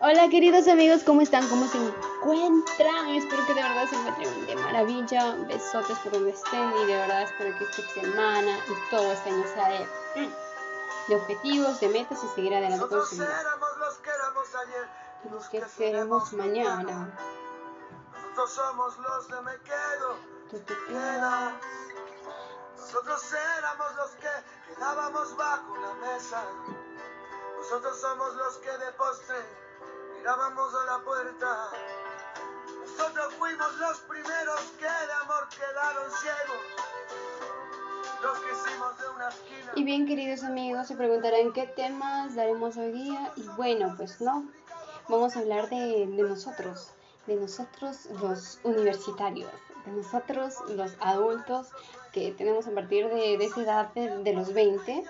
Hola queridos amigos, ¿cómo están? ¿Cómo se encuentran? Espero que de verdad se encuentren de maravilla. Besotes por donde estén y de verdad espero que esta semana y todo este año sea de, de objetivos, de metas y seguir adelante con su vida. Los que queremos mañana. Nosotros somos los de me quedo. Tú te quedas. Nosotros éramos los que quedábamos bajo la mesa. Nosotros somos los que de postre mirábamos a la puerta. Nosotros fuimos los primeros que de amor quedaron ciegos. Y bien, queridos amigos, se preguntarán qué temas daremos hoy día. Y bueno, pues no, vamos a hablar de, de nosotros, de nosotros los universitarios, de nosotros los adultos que tenemos a partir de, de esa edad de, de los 20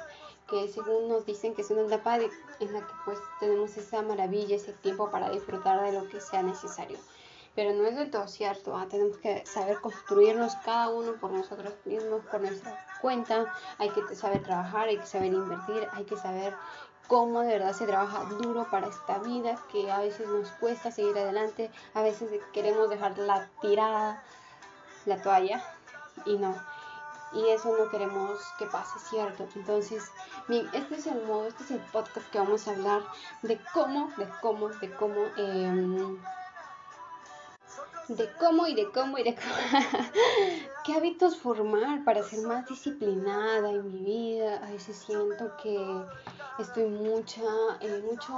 que según nos dicen que es una etapa de- en la que pues tenemos esa maravilla, ese tiempo para disfrutar de lo que sea necesario. Pero no es del todo cierto, ¿ah? tenemos que saber construirnos cada uno por nosotros mismos, por nuestra cuenta, hay que saber trabajar, hay que saber invertir, hay que saber cómo de verdad se trabaja duro para esta vida, que a veces nos cuesta seguir adelante, a veces queremos dejar la tirada, la toalla, y no, y eso no queremos que pase, ¿cierto? Entonces, bien, este es el modo, este es el podcast que vamos a hablar de cómo, de cómo, de cómo, em, de cómo y de cómo y de cómo, qué hábitos formar para ser más disciplinada en mi vida. A veces siento que estoy mucha, eh, mucho,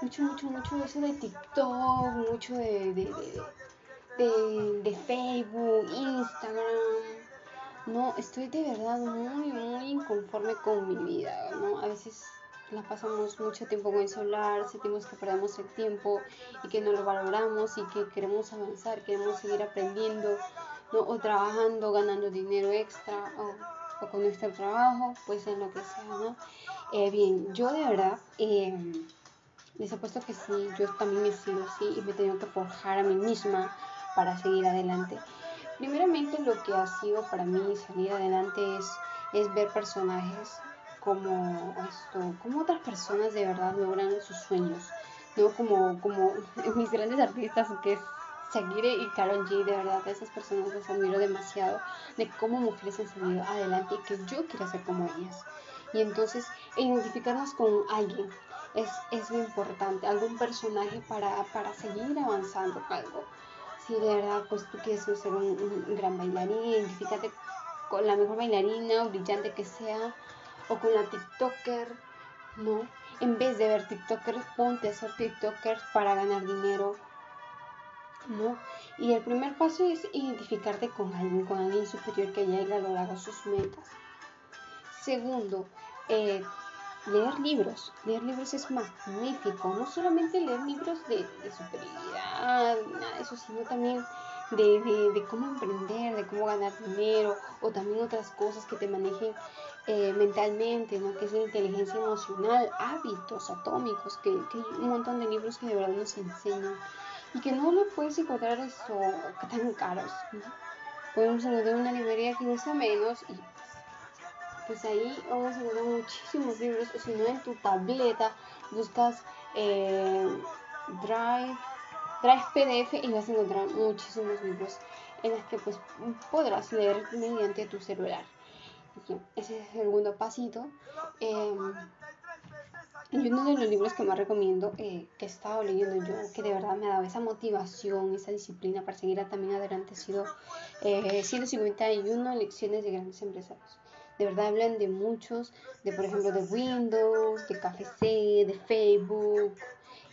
mucho, mucho, mucho de eso de TikTok, mucho de, de, de, de Facebook, Instagram. No, estoy de verdad muy, muy inconforme con mi vida, ¿no? A veces la pasamos mucho tiempo con el celular, sentimos que perdemos el tiempo y que no lo valoramos y que queremos avanzar, queremos seguir aprendiendo, ¿no? O trabajando, ganando dinero extra o, o con nuestro trabajo, pues en lo que sea, ¿no? Eh, bien, yo de verdad, eh, les apuesto que sí, yo también he sido así y me he tenido que forjar a mí misma para seguir adelante. Primeramente lo que ha sido para mí salir adelante es, es ver personajes como esto, como otras personas de verdad logran sus sueños, ¿no? Como, como mis grandes artistas que es Shakira y Karol G, de verdad, esas personas las admiro demasiado de cómo mujeres han salido adelante y que yo quiero ser como ellas. Y entonces identificarnos con alguien es, es lo importante, algún personaje para, para seguir avanzando algo si de verdad pues tú quieres ser un, gran bailarín, identifícate con la mejor bailarina o brillante que sea, o con la TikToker, ¿no? En vez de ver TikTokers, ponte a ser TikToker para ganar dinero, ¿no? Y el primer paso es identificarte con alguien, con alguien superior que ya haya logrado sus metas. Segundo, eh, leer libros. Leer libros es magnífico. No solamente leer libros de, de superioridad, nada de eso, sino también de, de, cómo emprender, de cómo ganar dinero, o también otras cosas que te manejen eh, mentalmente, ¿no? que es la inteligencia emocional, hábitos atómicos, que, que, hay un montón de libros que de verdad nos enseñan y que no lo puedes encontrar eso tan caros. ¿no? Podemos encontrar una librería que sea menos y pues ahí vamos a encontrar muchísimos libros, o si no en tu tableta buscas eh, Drive, Drive PDF y vas a encontrar muchísimos libros en los que pues podrás leer mediante tu celular. Ese es el segundo pasito. Eh, y uno de los libros que más recomiendo, eh, que he estado leyendo yo, que de verdad me ha dado esa motivación, esa disciplina para seguir también adelante, ha sido eh, 151 lecciones de grandes empresarios de verdad hablan de muchos, de por ejemplo de Windows, de KFC, de Facebook,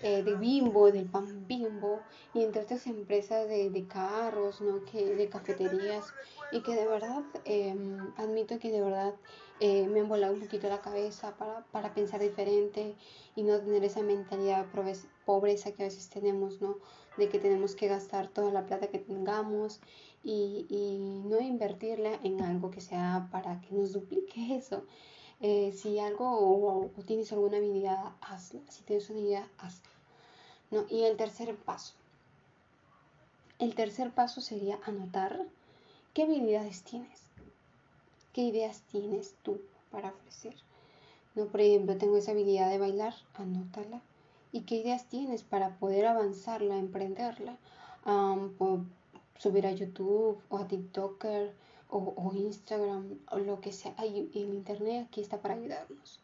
eh, de Bimbo, del pan Bimbo, y entre otras empresas de, de carros, ¿no? que, de cafeterías, y que de verdad eh, admito que de verdad eh, me han volado un poquito la cabeza para, para pensar diferente y no tener esa mentalidad pobreza que a veces tenemos, ¿no? de que tenemos que gastar toda la plata que tengamos y, y no invertirla en algo que sea para que nos duplique eso. Eh, si algo o, tienes alguna habilidad, hazla. Si tienes una idea, hazla. ¿No? Y el tercer paso. El tercer paso sería anotar qué habilidades tienes, qué ideas tienes tú para ofrecer. ¿No? Por ejemplo, tengo esa habilidad de bailar, anótala y qué ideas tienes para poder avanzarla, emprenderla. Subir a YouTube o a TikToker o, Instagram o lo que sea. en Internet aquí está para ayudarnos,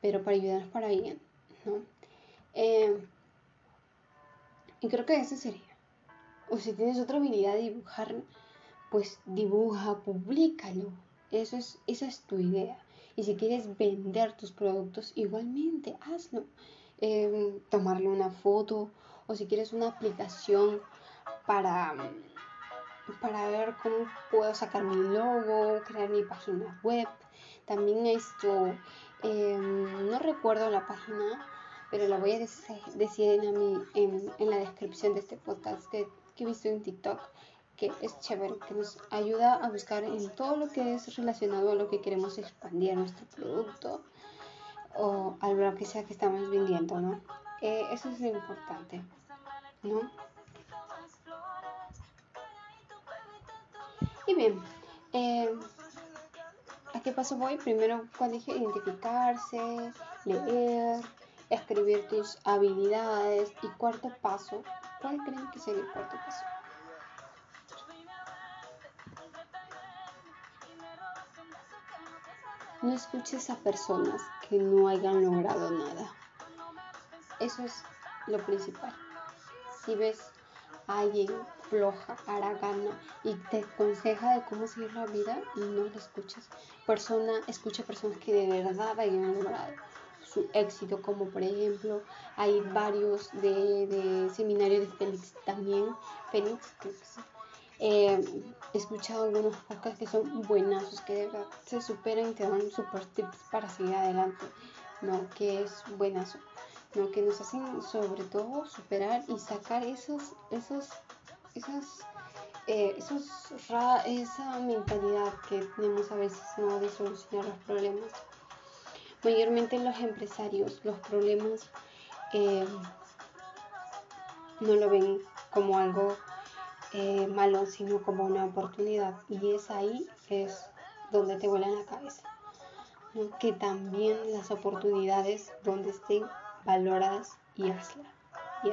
pero para ayudarnos para bien, ¿no? Eh, y creo que eso sería. O si tienes otra habilidad de dibujar, pues dibuja, públicalo. Eso es, esa es tu idea. Y si quieres vender tus productos, igualmente hazlo. Em, tomarle una foto o si quieres una aplicación para, para ver cómo puedo sacar mi logo, crear mi página web. También esto, em, no recuerdo la página, pero la voy a decir en, en, en la descripción de este podcast que, que he visto en TikTok que es chévere, que nos ayuda a buscar en todo lo que es relacionado a lo que queremos expandir nuestro producto o a lo que sea que estamos vendiendo, ¿no? Eh, eso es lo importante, ¿no? Bien, eh, ¿a qué paso voy? Primero, cuando dije identificarse, leer, escribir tus habilidades y cuarto paso, ¿cuál creen que sería el cuarto paso? No escuches a personas que no hayan logrado nada. Eso es lo principal. Si ves a alguien floja, haragana y te aconseja de cómo seguir la vida, no lo escuches. Persona, escucha personas que de verdad hayan logrado su éxito, como por ejemplo hay varios de, de seminarios de Félix también, Félix, creo que sí, eh, he escuchado algunos podcasts que son buenos, que de verdad se superan y te dan super tips para seguir adelante, ¿no? Que es buenazo, ¿no? Que nos hacen sobre todo superar y sacar esos, esos, esos, eh, esos esa mentalidad que tenemos a veces, ¿no? De solucionar los problemas. Mayormente los empresarios, los problemas eh, no lo ven como algo eh, malo, sino como una oportunidad. Y es ahí es donde te vuelan la cabeza. Que también las oportunidades donde estén valoradas y hazla. Y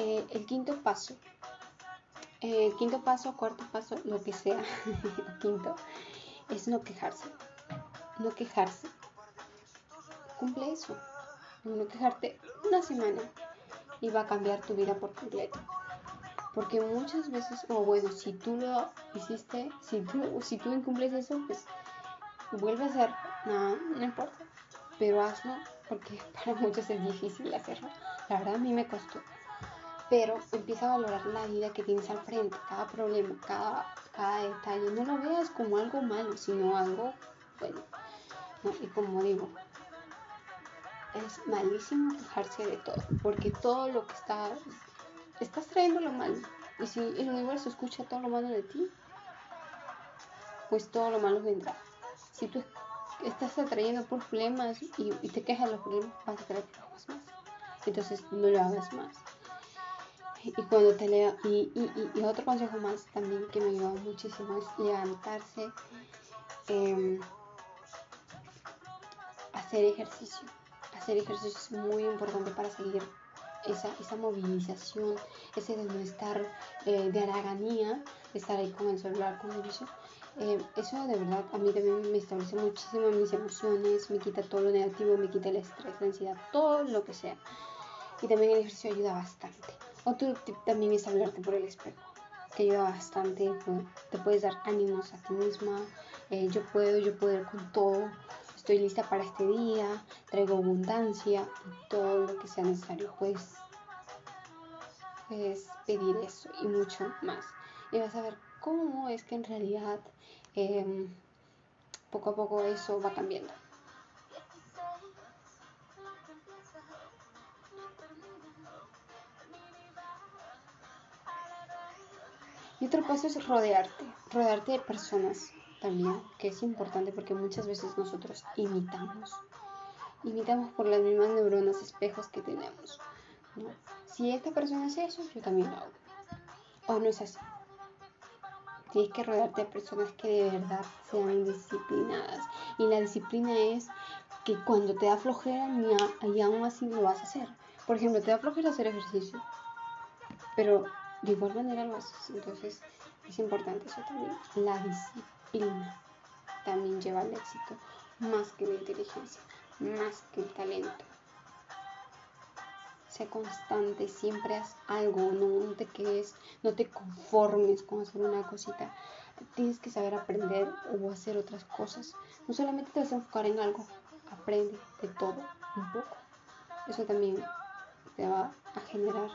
eh, el quinto paso. El quinto paso, cuarto paso, lo que sea. quinto es no quejarse. No quejarse. Cumple eso. No quejarte una semana y va a cambiar tu vida por completo. Porque muchas veces, o bueno, si tú lo hiciste, si tú, si tú incumples eso, pues vuelve a hacer, no, no importa. Pero hazlo porque para muchos es difícil hacerlo. La verdad a mí me costó. Pero empieza a valorar la vida que tienes al frente, cada problema, cada, cada detalle. No lo veas como algo malo, sino algo bueno. Y como digo, es malísimo quejarse de todo, porque todo lo que está estás trayendo lo malo. Y si el universo escucha todo lo malo de ti, pues todo lo malo vendrá. Si tú estás atrayendo problemas y, te quejas de los problemas, vas a traer problemas más. Entonces no lo hagas más. Y cuando te lea, y, y, otro consejo más también que me ayudó muchísimo es levantarse, eh, hacer ejercicio. Hacer ejercicio es muy importante para seguir esa, esa movilización, ese de no estar eh, de haraganía, estar ahí con el celular, con el vicio, eh, eso de verdad a mí también me establece muchísimo mis emociones, me quita todo lo negativo, me quita el estrés, la ansiedad, todo lo que sea. Y también el ejercicio ayuda bastante. Otro tip también es hablarte por el espejo, que ayuda bastante, te puedes dar ánimos a ti misma, eh, yo puedo, yo puedo ir con todo, estoy lista para este día, traigo abundancia y todo lo que sea necesario, pues, puedes pedir eso y mucho más. Y vas a ver cómo es que en realidad em, poco a poco eso va cambiando. Y otro paso es rodearte, rodearte de personas también, que es importante porque muchas veces nosotros imitamos. Imitamos por las mismas neuronas espejos que tenemos. Si esta persona hace eso, yo también lo hago. O no es así. Tienes que rodearte de personas que de verdad sean disciplinadas. Y la disciplina es que cuando te da flojera y aún así lo vas a hacer. Por ejemplo, te da flojera hacer ejercicio, pero de igual manera lo haces. Entonces es importante eso también. La disciplina también lleva al éxito, más que la inteligencia, más que el talento. Sé constante, siempre haz algo, no te quedes, no te conformes con hacer una cosita. Tienes que saber aprender o hacer otras cosas. No solamente te vas a enfocar en algo, aprende de todo un poco. Eso también te va a generar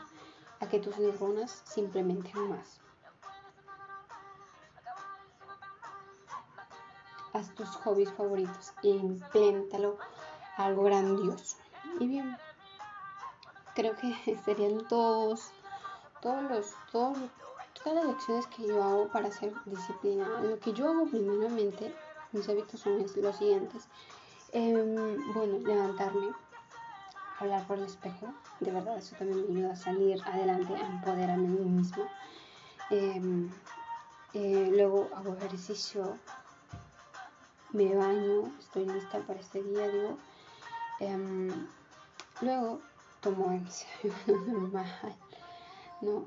a que tus neuronas se implementen más. Haz tus hobbies favoritos e impléntalo algo grandioso. Y bien, creo que serían todos, todos los, todos, todas las lecciones que yo hago para ser disciplinada. Lo que yo hago primeramente, mis hábitos son los siguientes. Em, bueno, levantarme, hablar por el espejo, de verdad eso también me ayuda a salir adelante, a empoderarme a mí misma. Em, eh, luego hago ejercicio, me baño, estoy lista para este día, digo. Em, luego tomo serio normal, ¿no?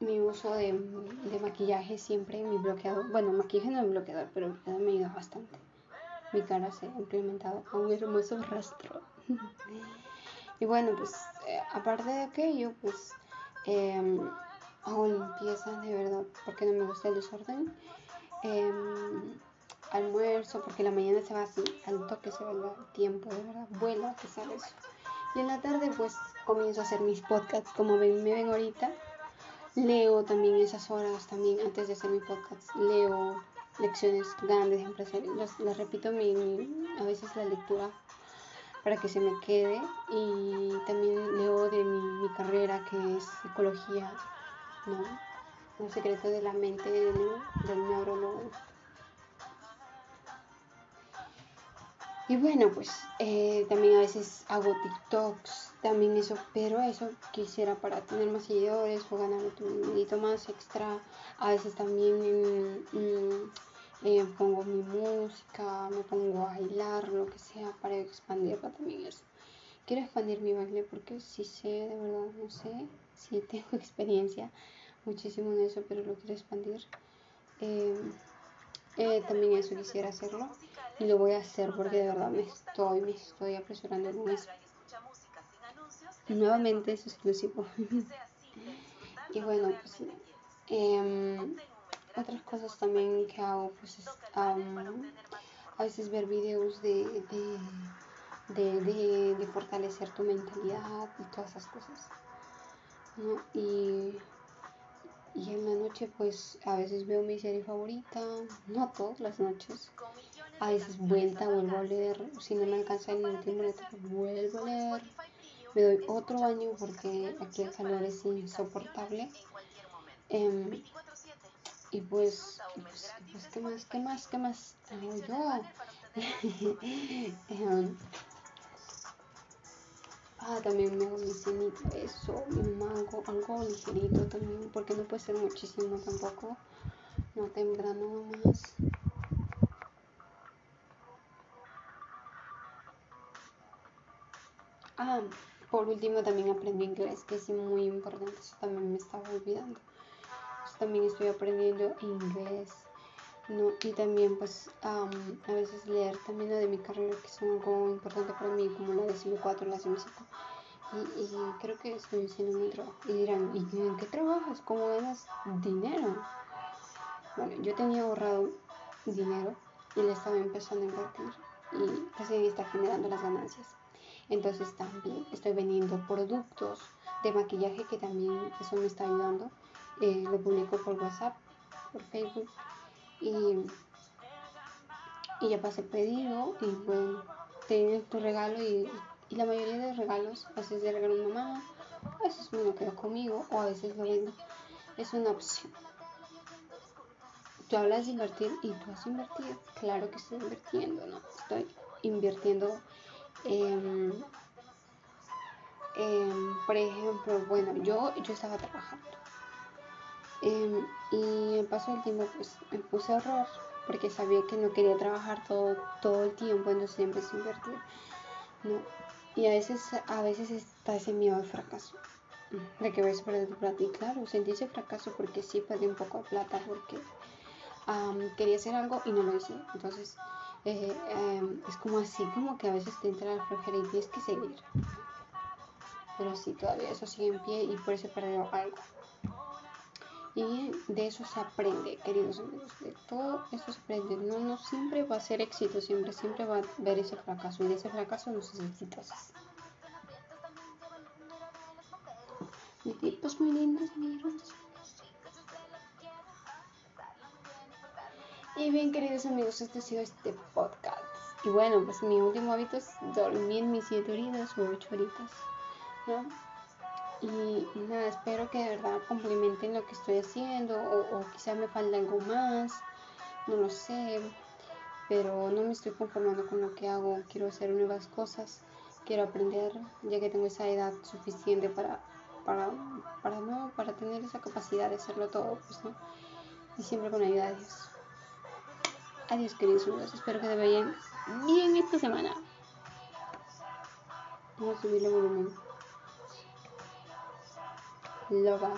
mi uso de, de, maquillaje siempre, mi bloqueador, bueno, maquillaje no es bloqueador, pero me ayuda bastante mi cara se ha implementado a un hermoso rastro. y bueno, pues eh, aparte de aquello, pues em, hago limpieza de verdad porque no me gusta el desorden. Em, almuerzo porque la mañana se va así, al toque se va el tiempo, de verdad, vuela que sabes. Y en la tarde pues comienzo a hacer mis podcasts como me, me ven ahorita. Leo también esas horas, también antes de hacer mi podcast, leo lecciones grandes empresarios. Las, repito a veces la lectura para que se me quede y también leo de mi, carrera que es psicología, ¿no? Un secreto de la mente del, del neurólogo. Y bueno, pues eh, también a veces hago TikToks, también eso, pero eso quisiera para tener más seguidores o ganar un poquito más extra. A veces también mm, eh, pongo mi música, me pongo a bailar, lo que sea, para expandirlo también eso. Quiero expandir mi baile porque sí sé, de verdad, no sé, sí tengo experiencia muchísimo en eso, pero lo quiero expandir. Eh, eh, también eso quisiera hacerlo y lo voy a hacer porque de verdad me estoy, me estoy apresurando en eso. Nuevamente es exclusivo. y bueno, pues em, otras cosas también que hago pues es a veces ver videos de, de, de, fortalecer tu mentalidad y todas esas cosas. Y, y en la noche pues a veces veo mi serie favorita, no todas las noches. A veces vuelta, vuelvo a leer, si no me alcanza el último vuelvo a leer. Me doy otro baño porque aquí el calor es insoportable. Em, y pues, pues, pues, ¿qué más? ¿Qué más? ¿Qué más hago yo? Em, ah, también me hago mi cenita, eso, me hago algo ligerito también, porque no puede ser muchísimo tampoco, no temprano nomás. Ah, por último también aprendí inglés, que es muy importante, eso también me estaba olvidando también estoy aprendiendo inglés, ¿no? Y también pues a veces leer también lo de mi carrera que es algo importante para mí, como la de 4, la de y, y, creo que estoy haciendo mi trabajo. Y dirán, ¿y en qué trabajas? ¿Cómo ganas dinero? Bueno, yo tenía ahorrado dinero y le estaba empezando a invertir y recién está generando las ganancias. Entonces también estoy vendiendo productos de maquillaje que también eso me está ayudando eh, lo publico por WhatsApp, por Facebook y, y ya pasé pedido y bueno, tienes tu regalo y, la mayoría de regalos, a veces de regalo a mamá, a veces me lo quedo conmigo o a veces lo vendo. Es una opción. Tú hablas de invertir y tú has invertido. Claro que estoy invirtiendo, ¿no? Estoy invirtiendo en, por ejemplo, bueno, yo, yo estaba trabajando Em, y en paso del tiempo pues me puse a ahorrar porque sabía que no quería trabajar todo, todo el tiempo, entonces empecé a invertir. ¿no? Y a veces, a veces está ese miedo al fracaso, de que ves perder tu plata. Y claro, sentí ese fracaso porque sí perdí un poco de plata, porque quería hacer algo y no lo hice. Entonces, eh, em, es como así, como que a veces te entra la flojera y tienes que seguir. Pero sí, todavía eso sigue en pie y por eso he algo. Y de eso se aprende, queridos amigos. De todo eso se aprende. No, no siempre va a ser éxito, siempre, siempre va a haber ese fracaso. Y de ese fracaso no se exitosos. Y tipos muy lindos, Y bien, queridos amigos, este ha sido este podcast. Y bueno, pues mi último hábito es dormir mis 7 horitas o 8 horitas. ¿no? Y, nada, espero que de verdad complementen lo que estoy haciendo o, o quizá me falta algo más, no lo sé, pero no me estoy conformando con lo que hago, quiero hacer nuevas cosas, quiero aprender, ya que tengo esa edad suficiente para, para, para, no, para tener esa capacidad de hacerlo todo, pues, ¿no? Y siempre con ayuda de Dios. Adiós, queridos amigos. Espero que te vayan bien esta semana. Vamos a subirle volumen. Loba.